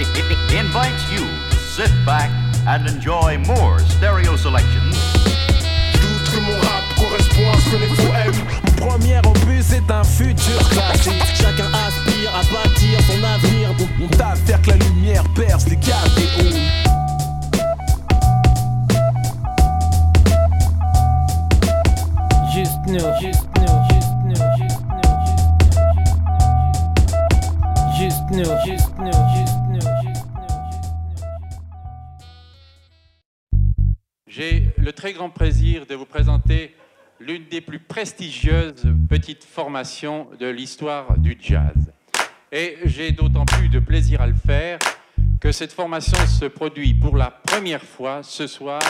invites you to sit back and enjoy more stereo selections Doute que mon rap correspond à ce que les faux aiment. Mon premier opus est un futur classique. Chacun aspire à bâtir son avenir. On t'a faire que la lumière perce les caves des halls. Juste nous, juste nous, juste nous, juste nous, juste nous, juste nous, juste nous, le très grand plaisir de vous présenter l'une des plus prestigieuses petites formations de l'histoire du jazz. Et j'ai d'autant plus de plaisir à le faire que cette formation se produit pour la première fois ce soir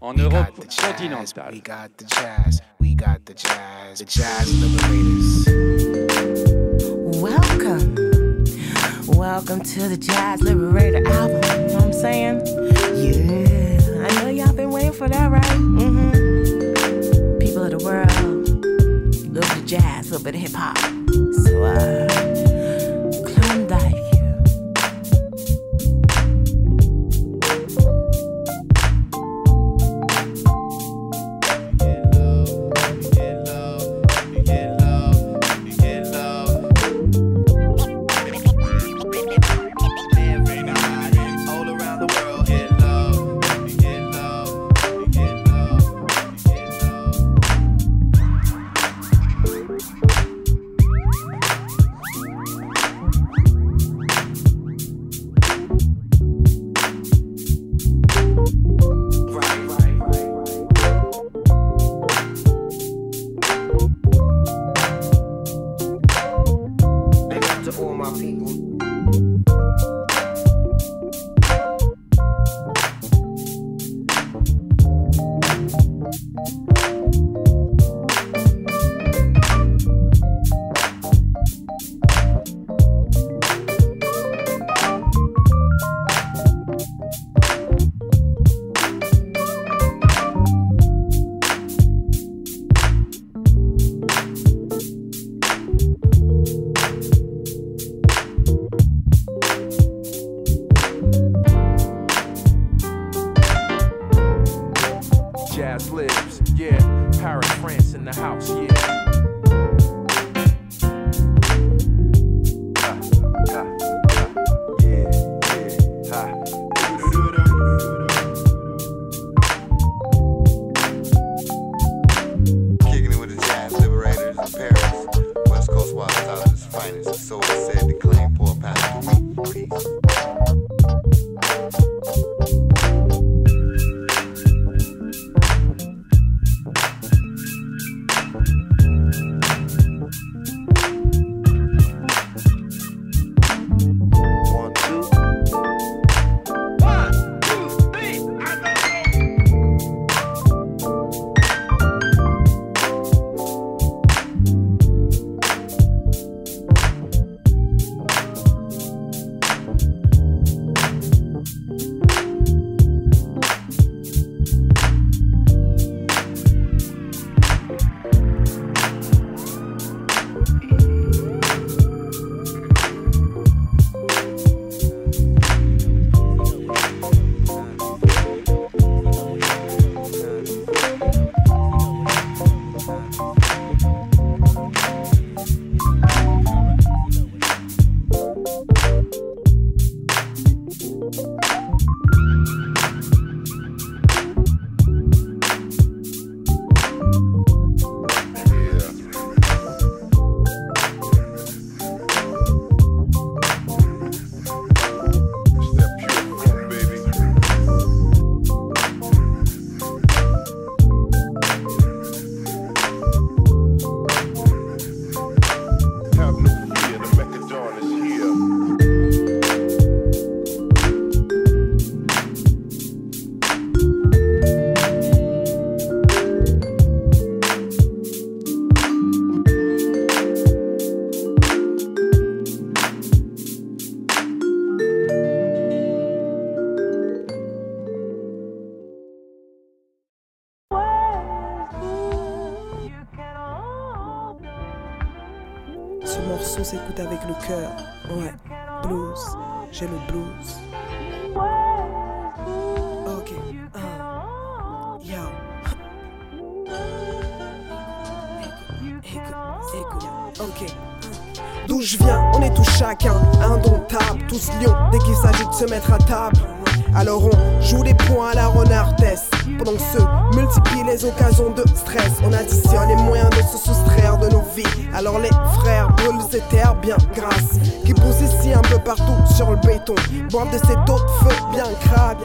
en Europe continentale. We got the jazz, we got the jazz, the jazz liberators. Welcome. Welcome to the Jazz Liberator album. You know what I'm saying? Yeah. For that, right? Mm-hmm. People of the world, a little bit of jazz, a little bit of hip hop. So, uh, de stress. On additionne les moyens de se soustraire de nos vies. Alors les frères brûlent ces terres bien grasses Qui poussent ici un peu partout sur le béton. Boivent de cette eau de feu bien crade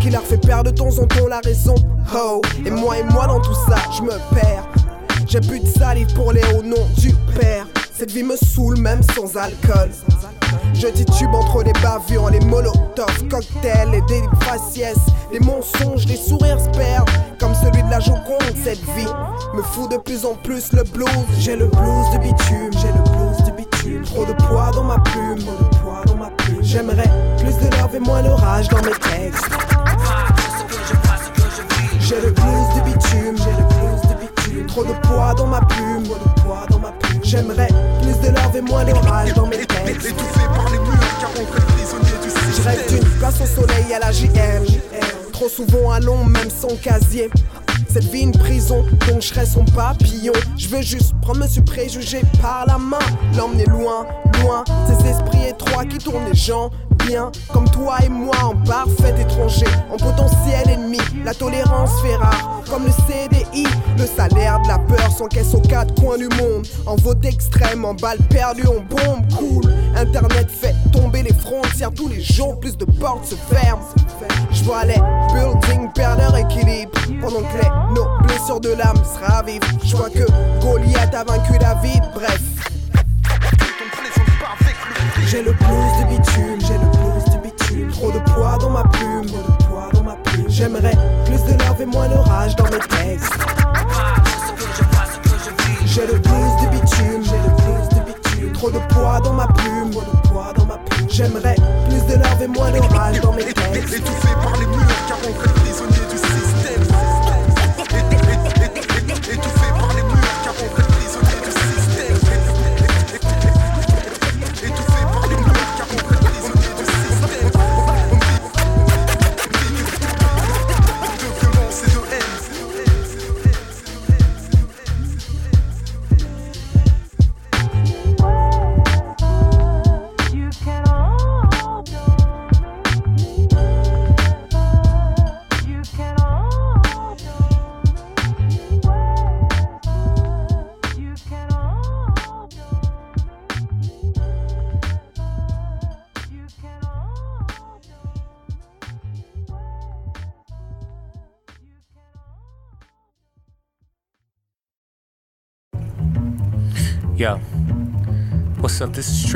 Qui leur fait perdre de temps en temps la raison. Oh, et moi et moi dans tout ça, je me perds. J'ai plus de salive pour les hauts noms du père. Cette vie me saoule même sans alcool. Je titube entre les bavures, les molotovs, cocktails, les délits faciès, les mensonges, les sourires se perdent. Comme celui de la Joconde, cette vie me fout de plus en plus le blues. J'ai le blues de bitume, j'ai le blues de bitume. Trop de poids dans ma plume, trop de poids dans ma plume. J'aimerais plus de love et moins de rage dans mes textes. J'ai le blues de bitume, j'ai le blues de bitume. Trop de poids dans ma plume, trop de poids dans ma plume. J'aimerais de love et moins de rage dans mes textes. Étouffé par les murs, car on fait prisonnier du Je rêve système. d'une place au soleil à la JM. Trop souvent à long, même sans casier. Cette vie une prison, donc je serai son papillon. Je veux juste prendre monsieur préjugé par la main, l'emmener loin, loin. Ces esprits étroits qui tournent les gens bien, comme toi et moi en parfait étranger, en potentiel ennemi. La tolérance fait rare, comme le CDI. Le salaire de la peur s'encaisse aux quatre coins du monde. En vote extrême, en balle perdue, en bombe cool. Internet fait tomber les frontières tous les jours, plus de portes se ferment. Je vois les buildings perdre leur équilibre pendant que les nos blessures de l'âme se ravivent. Je vois que Goliath a vaincu David, bref. J'ai le blues de bitume, j'ai le blues de bitume. Trop de poids dans ma plume, de poids dans ma plume. J'aimerais plus de love et moins de rage dans mes textes. J'ai le blues de bitume, j'ai le blues de bitume. Trop de poids dans ma plume, trop de poids dans ma plume. J'aimerais plus de love et moins de rage dans mes textes. Étouffé par les murs, car on fait prisonnier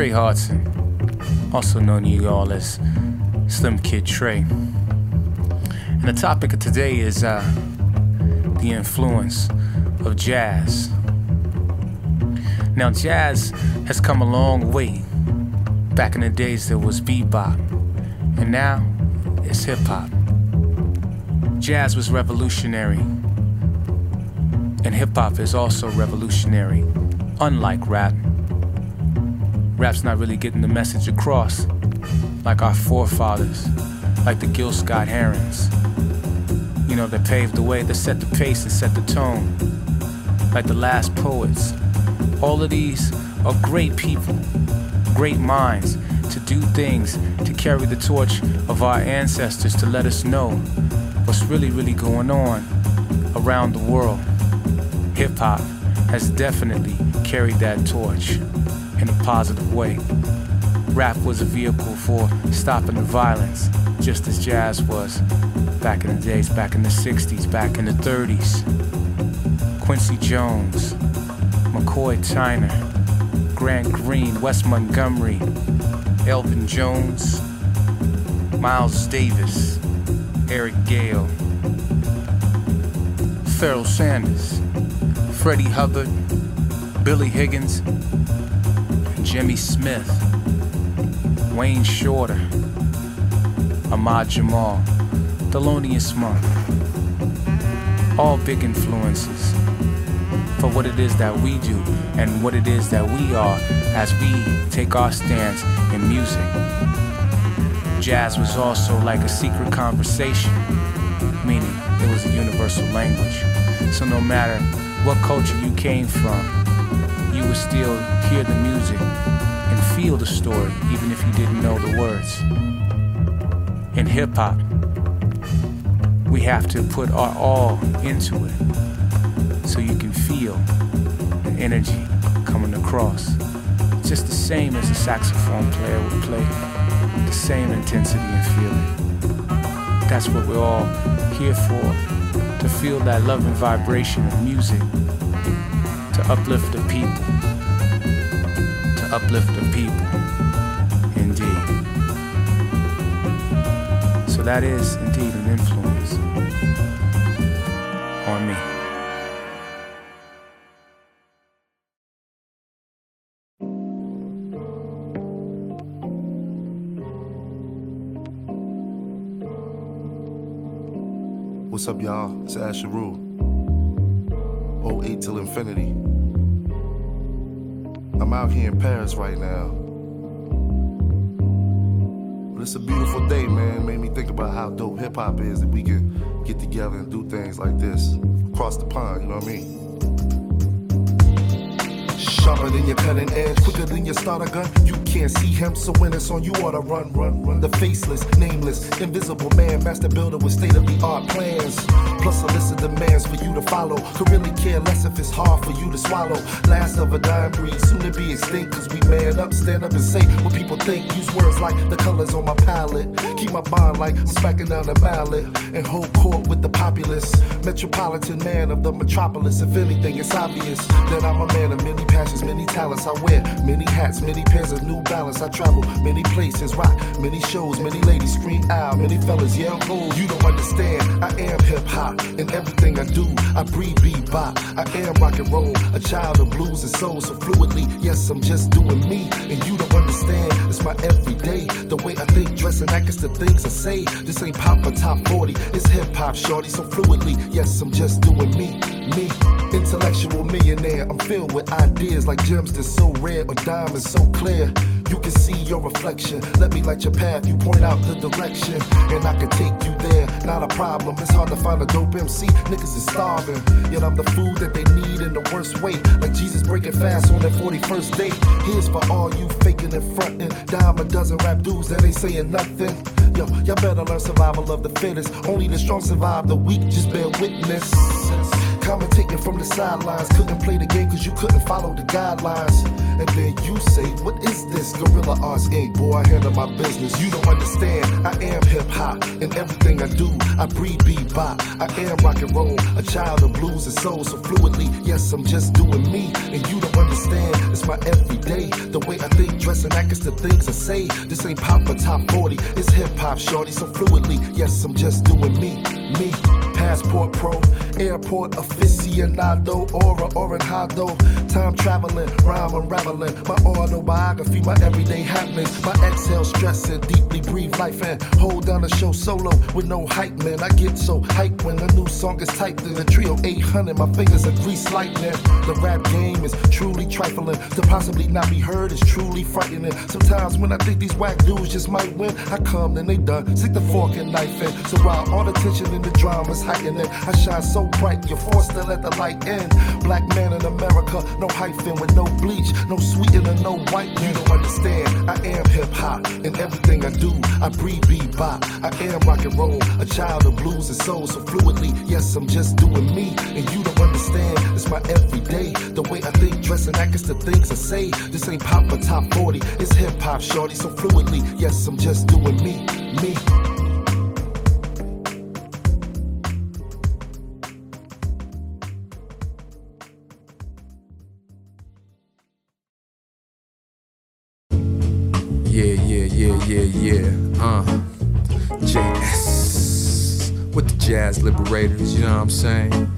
Trey Hudson, also known to you all as Slim Kid Trey. And the topic of today is uh, the influence of jazz. Now, jazz has come a long way. Back in the days, there was bebop, and now it's hip hop. Jazz was revolutionary, and hip hop is also revolutionary unlike rap. Rap's not really getting the message across like our forefathers, like the Gil Scott Herons. You know, that paved the way, that set the pace and set the tone, like the last poets. All of these are great people, great minds to do things to carry the torch of our ancestors to let us know what's really, really going on around the world. Hip hop has definitely carried that torch in a positive way. Rap was a vehicle for stopping the violence, just as jazz was back in the days, back in the 60s, back in the 30s. Quincy Jones, McCoy Tyner, Grant Green, Wes Montgomery, Elvin Jones, Miles Davis, Eric Gale, Pharoah Sanders, Freddie Hubbard, Billy Higgins, Jimmy Smith, Wayne Shorter, Ahmad Jamal, Thelonious Monk. All big influences. for what it is that we do and what it is that we are as we take our stance in music. Jazz was also like a secret conversation, meaning it was a universal language. So no matter what culture you came from, you would still hear the music and feel the story, even if you didn't know the words. In hip hop, we have to put our all into it so you can feel the energy coming across. Just the same as a saxophone player would play, the same intensity and feeling. That's what we're all here for to feel that love and vibration of music, uplift the people, to uplift the people, indeed. So that is indeed an influence on me. What's up, y'all? It's Asher Rule. 08 till infinity. I'm out here in Paris right now. But it's a beautiful day, man. Made me think about how dope hip hop is that we can get together and do things like this across the pond, you know what I mean? Sharper than your cutting edge, quicker than your starter gun. You can't see him, so when it's on, you ought to run, run, run. The faceless, nameless, invisible man, master builder with state of the art plans. Plus a list of demands for you to follow. Could really care less if it's hard for you to swallow. Last of a dying breed, soon to be extinct. Cause we man up, stand up and say what people think. Use words like the colors on my palette. Keep my bond like I'm smacking down the ballot. And hold court with the populace. Metropolitan man of the metropolis. If anything, it's obvious that I'm a man of many passions, many talents. I wear many hats, many pairs of new balance. I travel many places, rock many shows, many ladies scream out, many fellas yell go. You don't understand, I am hip hop. In everything I do, I breathe bebop. I am rock and roll, a child of blues and soul. So fluidly, yes, I'm just doing me. And you don't understand, it's my everyday. The way I think, dress, and act is the things I say. This ain't pop or top 40, it's hip hop, shorty. So fluidly, yes, I'm just doing me, me. Intellectual millionaire, I'm filled with ideas like gems that's so rare or diamonds so clear. You can see your reflection. Let me light your path. You point out the direction, and I can take you there. Not a problem. It's hard to find a dope MC. Niggas is starving, yet I'm the food that they need in the worst way. Like Jesus breaking fast on that 41st date. Here's for all you faking and fronting. Dime a dozen rap dudes that ain't saying nothing. Yo, y'all better learn survival of the fittest. Only the strong survive. The weak just bear witness. From the sidelines. Couldn't play the game cause you couldn't follow the guidelines. And then you say, What is this? Gorilla Arts Inc. Boy, I handle my business. You don't understand. I am hip hop. In everything I do, I breathe bebop. I am rock and roll. A child of blues and soul. So fluidly, yes, I'm just doing me. And you don't understand. It's my everyday. The way I think, dress, and act is the things I say. This ain't pop or top 40. It's hip hop, shorty. So fluidly, yes, I'm just doing me. Me. Passport pro, airport aficionado, aura oranjado. Time traveling, rhyme unraveling. My autobiography, my everyday happenings. My exhale stressing, deeply breathe life and hold down the show solo with no hype, man. I get so hyped when a new song is typed in the trio 800. My fingers are grease lightning. The rap game is truly trifling. To possibly not be heard is truly frightening. Sometimes when I think these whack dudes just might win, I come, then they done. Stick the fork and knife in. So while all the tension in the drama's heightening, I shine so bright, you're forced to let the light in. Black man in America, no hyphen with no bleach, no sweetener, no white. You don't understand. I am hip hop. In everything I do, I breathe bebop. I am rock and roll, a child of blues and soul. So fluidly, yes, I'm just doing me. And you don't understand. It's my everyday. The way I think, dress, and act is the things I say. This ain't pop or top 40. It's hip hop, shorty. So fluidly, yes, I'm just doing me. Me. Liberators, you know what I'm saying?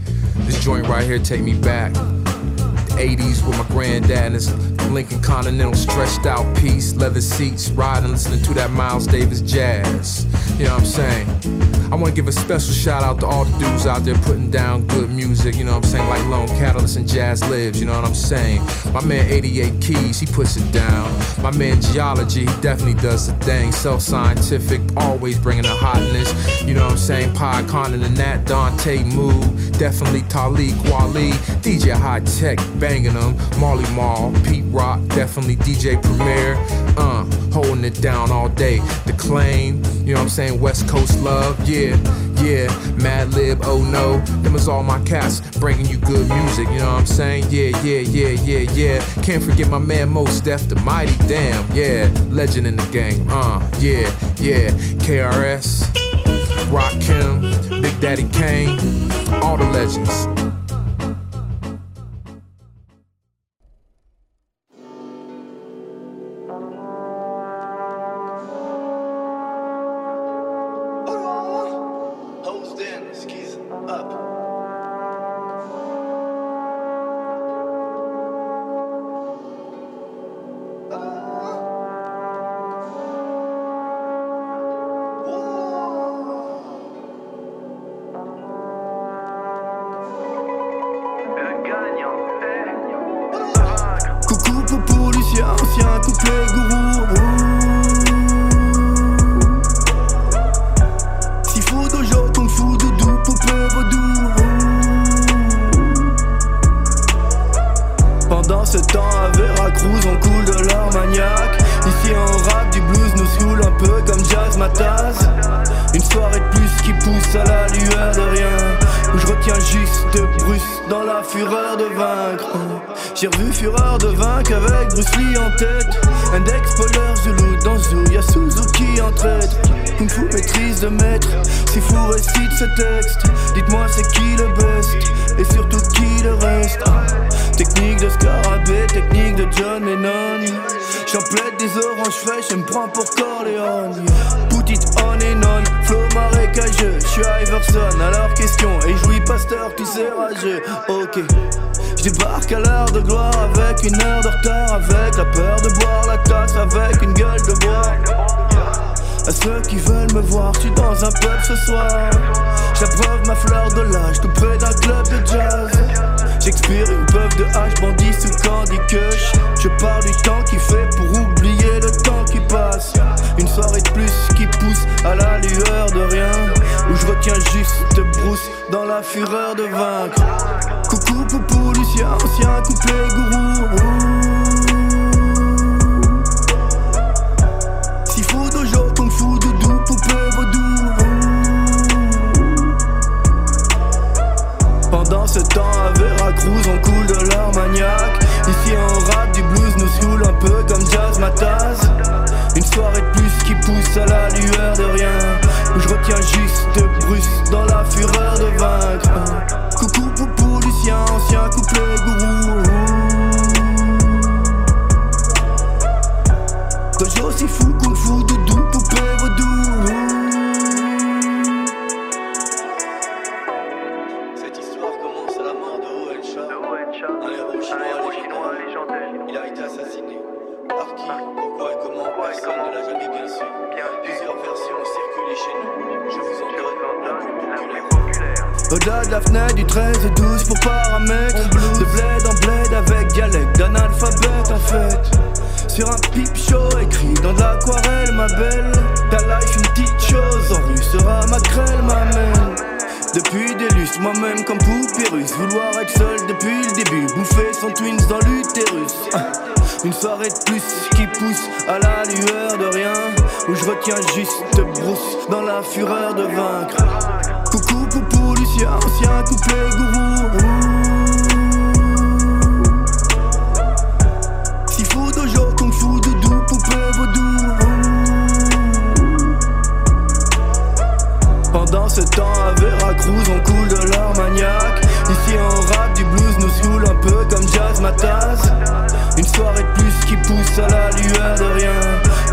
This joint right here take me back. The 80s with my granddad and his Lincoln Continental stretched out piece, leather seats, riding, listening to that Miles Davis jazz. You know what I'm saying? I want to give a special shout out to all the dudes out there putting down good music, you know what I'm saying? Like Lone Catalyst and Jazz Lives, you know what I'm saying? My man 88 Keys, he puts it down. My man Geology, he definitely does the thing. Self scientific, always bringing the hotness. You know what I'm saying? Pie Con and Nat, Dante Moo, definitely Talik Kweli, DJ High Tech, banging them. Marley Marl, Pete Rock, definitely DJ Premier. Uh, holding it down all day. The claim, you know what I'm saying? West Coast love, yeah, yeah. Mad Lib, oh no. Them is all my cats bringing you good music, you know what I'm saying? Yeah, yeah, yeah, yeah, yeah. Can't forget my man Most Def, the mighty damn, yeah. Legend in the game, uh, yeah, yeah. KRS, Rock Kim, Big Daddy Kane, all the legends. Coucou Popo Lucien, ancien couplet gourou Sifu dojo, kung fu, doudou, poupée vaudou Pendant ce temps à Veracruz on coule de l'armagnac. Ici on rap du blues nous saoule un peu comme Jazz Mataz Une soirée de plus qui pousse à la lueur de rien. Où je retiens juste Bruce dans la fureur de vaincre J'ai revu Fureur de vaincre avec Bruce Lee en tête. Index, spoiler, Zulu dans Zoo Y'a Suzuki en traître Kung Fu maîtrise de maître Si fou récite ce texte. Dites-moi c'est qui le best Et surtout qui le reste? Technique de scarabée, technique de John Lennon. J'en plaide des oranges fraîches, je me prends pour Corleone. Put it on and on, flow marécageux. Je suis Iverson, alors question Et jouis Pasteur, tu sais rageux. Ok je à l'heure de gloire avec une heure de retard Avec la peur de boire la tasse avec une gueule de bois à ceux qui veulent me voir, je suis dans un pub ce soir. J'abreuve ma fleur de l'âge, près d'un club de jazz. J'expire une puff de hache, bandit sous Candy Kush. Je parle du temps qui fait pour oublier le temps qui passe. Une soirée de plus qui pousse à la lueur de rien. Où je retiens juste Bruce dans la fureur de vaincre. Coucou, poupou, Lucien, ancien couplet gourou. Sifu dojo, kung fu, doudou, poupée vaudou Pendant ce temps à Veracruz on coule de l'armagnac Ici on rap du blues nous saoule un peu comme Jazz Mataz Une soirée de plus qui pousse à la lueur de rien. Où je retiens juste Bruce dans la fureur de vaincre. Coucou poupou Lucien, ancien couplet gourou. Dojo si fou, kung fu, doudou, poupée vaudou Une soirée de plus qui pousse à la lueur de rien Où je retiens juste Bruce dans la fureur de vaincre. Coucou poupou Lucien, ancien couplet gourou. Sifu dojo, kung fu, doudou, poupée vaudou. Pendant ce temps à Veracruz on coule de l'armagnac Ici on rap du blues nous saoule un peu comme Jazz Mataz une soirée de plus qui pousse à la lueur de rien.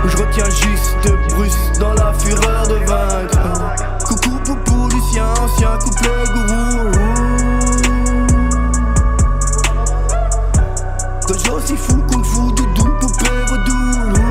Où je retiens juste Bruce dans la fureur de vaincre. Coucou poupou Lucien, ancien couple gourou. Dojo si fou, qu'on kung fu, doudou, poupée, redoulou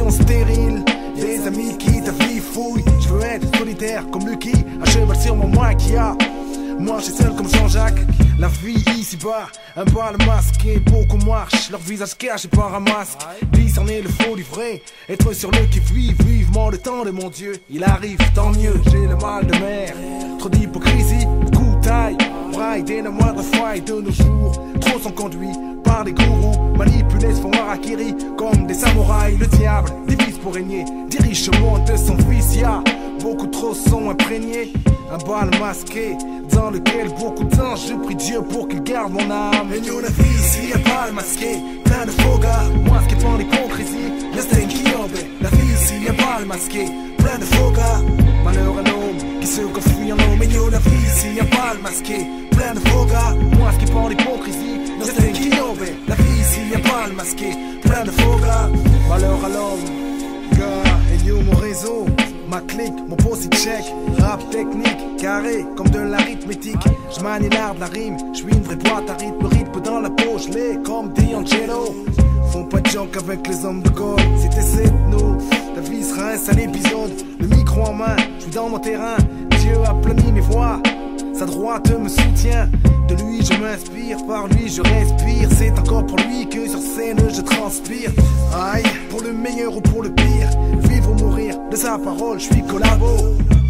discussions stériles. Des amis qui ta vie fouille. Je veux être solitaire comme Lucky, à cheval sur mon a. Moi, suis seul comme Jean-Jacques. La vie ici-bas, un bal masqué, beaucoup marchent, leur visage caché par un masque. Discerner le faux du vrai, être sur le qui vit vivement le temps de mon Dieu. Il arrive, tant mieux, j'ai le mal de mer. Trop d'hypocrisie, de taille. Braille dès la moindre faille de nos jours. Trop sont conduits par des gourous, manipulés se font harakiri comme des samouraïs. Le diable divise pour régner, dirige le monde de son fils. Y a beaucoup trop sont imprégnés. Un bal masqué dans lequel beaucoup de temps je prie Dieu pour qu'il garde mon âme. Et nous la vie ici, un bal masqué, plein de faux gars. Qui prend l'hypocrisie, le obé. La vie ici, un bal masqué, plein de faux. Malheur à l'homme qui se confie en homme. Et nous la vie ici, un bal masqué, plein de faux gars. Qui prend l'hypocrisie, le stain qui obé. La vie ici, un bal masqué, plein de faux gars. Malheur à l'homme, gars. Et mon réseau. Ma clique, mon post check, rap technique, carré comme de l'arithmétique. Je manie l'art de la rime, je suis une vraie boîte à rythme, rythme dans la je l'ai comme D'Angelo. Font pas de junk avec les hommes de gold, c'était c'est nous. La vie sera un sale épisode, le micro en main, je suis dans mon terrain. Dieu a plani mes voix, sa droite me soutient. De lui je m'inspire, par lui je respire. C'est encore pour lui que sur scène je transpire. Aïe, pour le meilleur ou pour le pire, vivre ou mourir, de sa parole je suis collabo.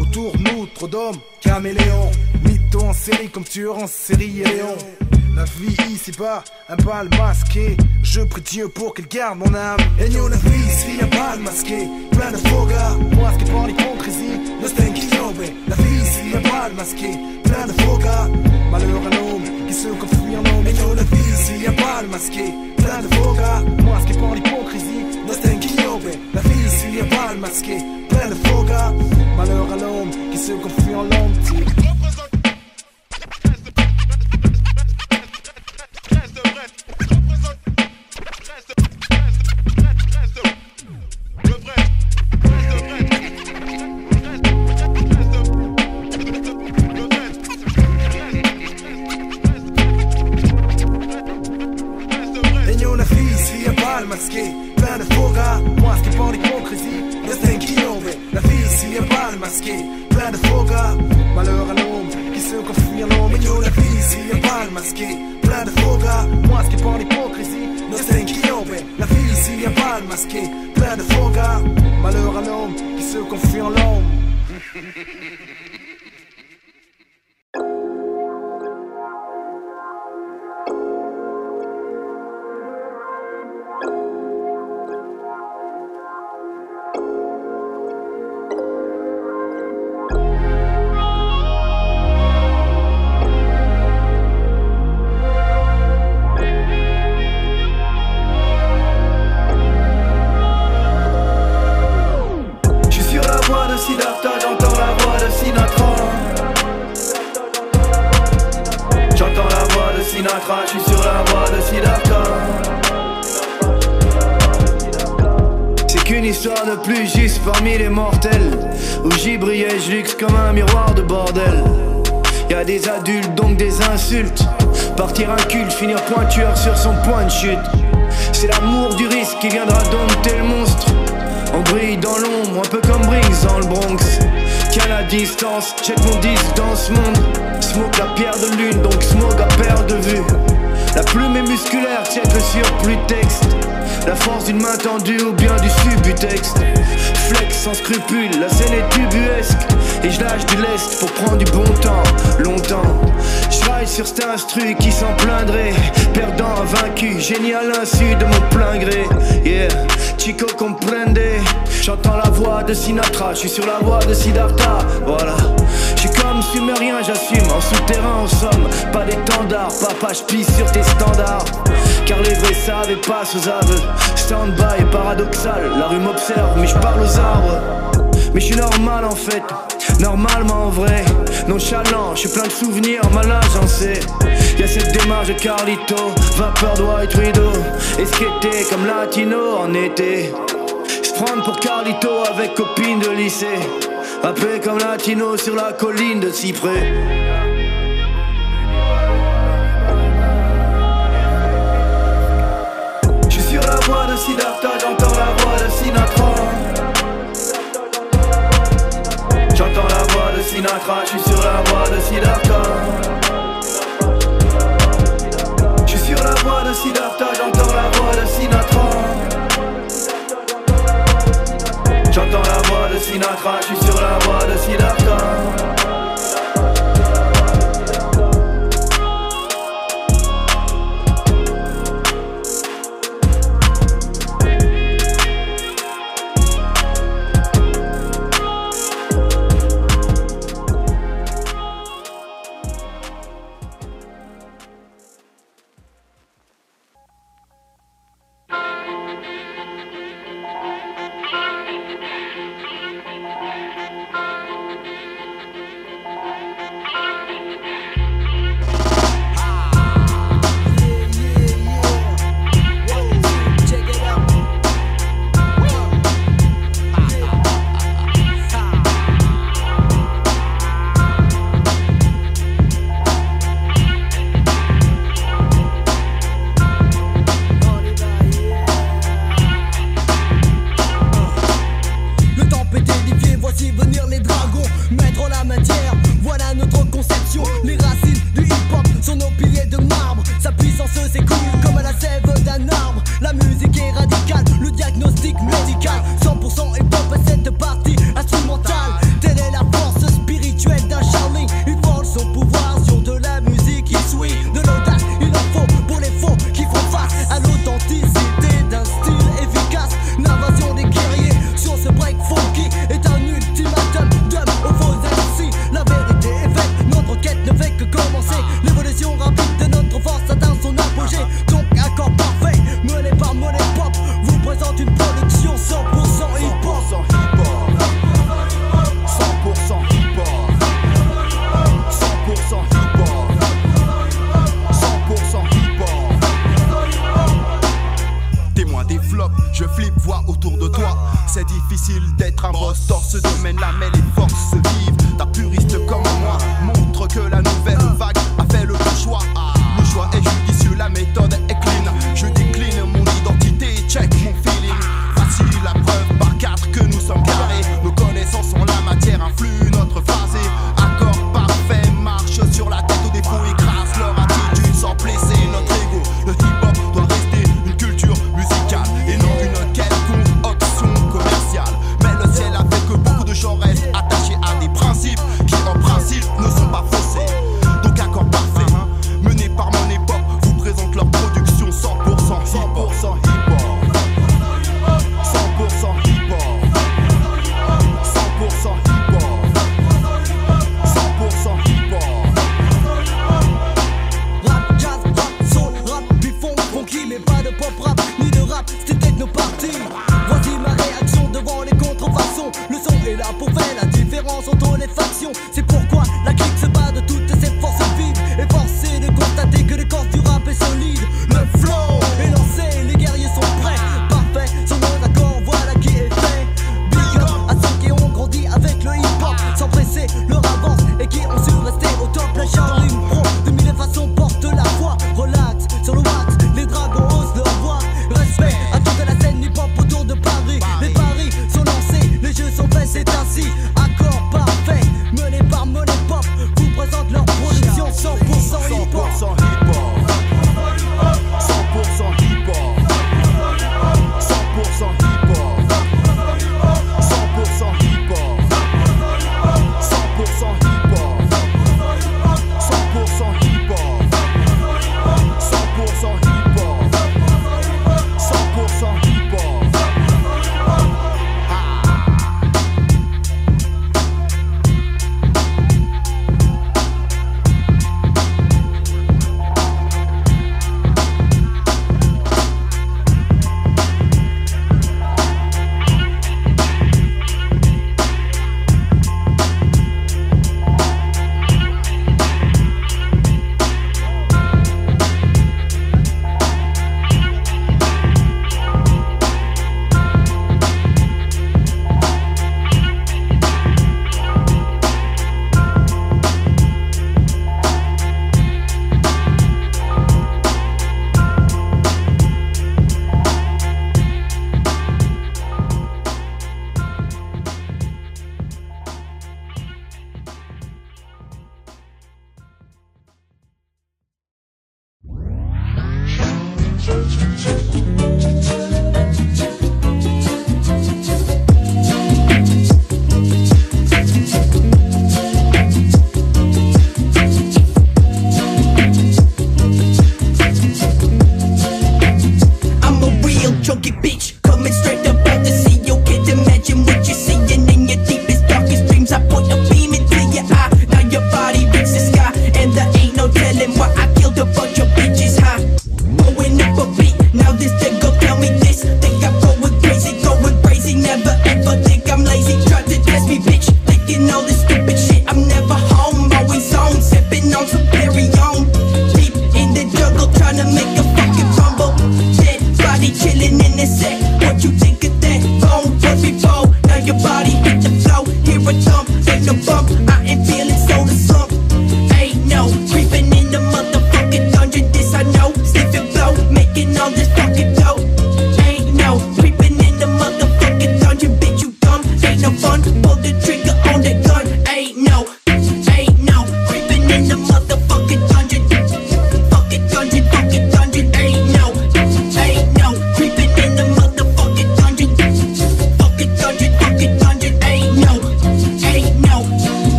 Autour nous, trop d'hommes, caméléons. Mytho en série comme tueur en série et Léon. La vie ici-bas, un bal masqué. Je prie Dieu pour qu'il garde mon âme. Et nous, la vie ici, un bal masqué. Plein de faux gars. Qui prend l'hypocrisie, le stain La vie ici, un bal masqué. Plein de faux gars. Malheur à l'homme qui se confie en homme. Et nous, la vie ici, un bal masqué. Plein de faux gars. Qui prend l'hypocrisie, qui tombe. La vie ici, un bal masqué. Plein de faux gars. Malheur à l'homme qui se confie en l'homme. Parmi les mortels. Où j'y brillais, je luxe comme un miroir de bordel. Y a des adultes, donc des insultes. Partir inculte, finir pointure sur son point de chute. C'est l'amour du risque qui viendra dompter le monstre. On brille dans l'ombre, un peu comme Briggs dans le Bronx. Tiens la distance, check mon disque dans ce monde. Smoke la pierre de lune, donc smoke à perte de vue. La plume est musculaire, check le surplus texte. La force d'une main tendue ou bien du subutex. Flex sans scrupule, la scène est tubuesque. Et je lâche du lest pour prendre du bon temps, longtemps. Je sur cet instru qui s'en plaindrait. Perdant, vaincu, génie à l'insu de mon plein gré. Yeah, Chico comprende. J'entends la voix de Sinatra, je suis sur la voie de Siddhartha. Voilà. J'suis comme si me rien, j'assume, en souterrain en somme. Pas d'étendard, papa j'pisse sur tes standards. Car les vrais savent et passent aux aveux Stand by est paradoxal, la rue m'observe mais j'parle aux arbres. Mais je suis normal en fait, normalement en vrai. Nonchalant, je suis plein de souvenirs, mal agencé Y'a cette démarche de Carlito, vapeur de White Widow. Esquêté comme Latino en été. Se prendre pour Carlito avec copine de lycée. Appelé comme latino sur la colline de cyprès. Je suis sur la voie de Siddhartha, j'entends la voix de Sinatra. J'entends la voix de Sinatra, je suis sur la voie de Siddhartha. Je suis sur la voie de Siddhartha, j'entends la voix de Sinatra. J'entends la voix de Sinatra, je suis sur la voie de Siddhartha.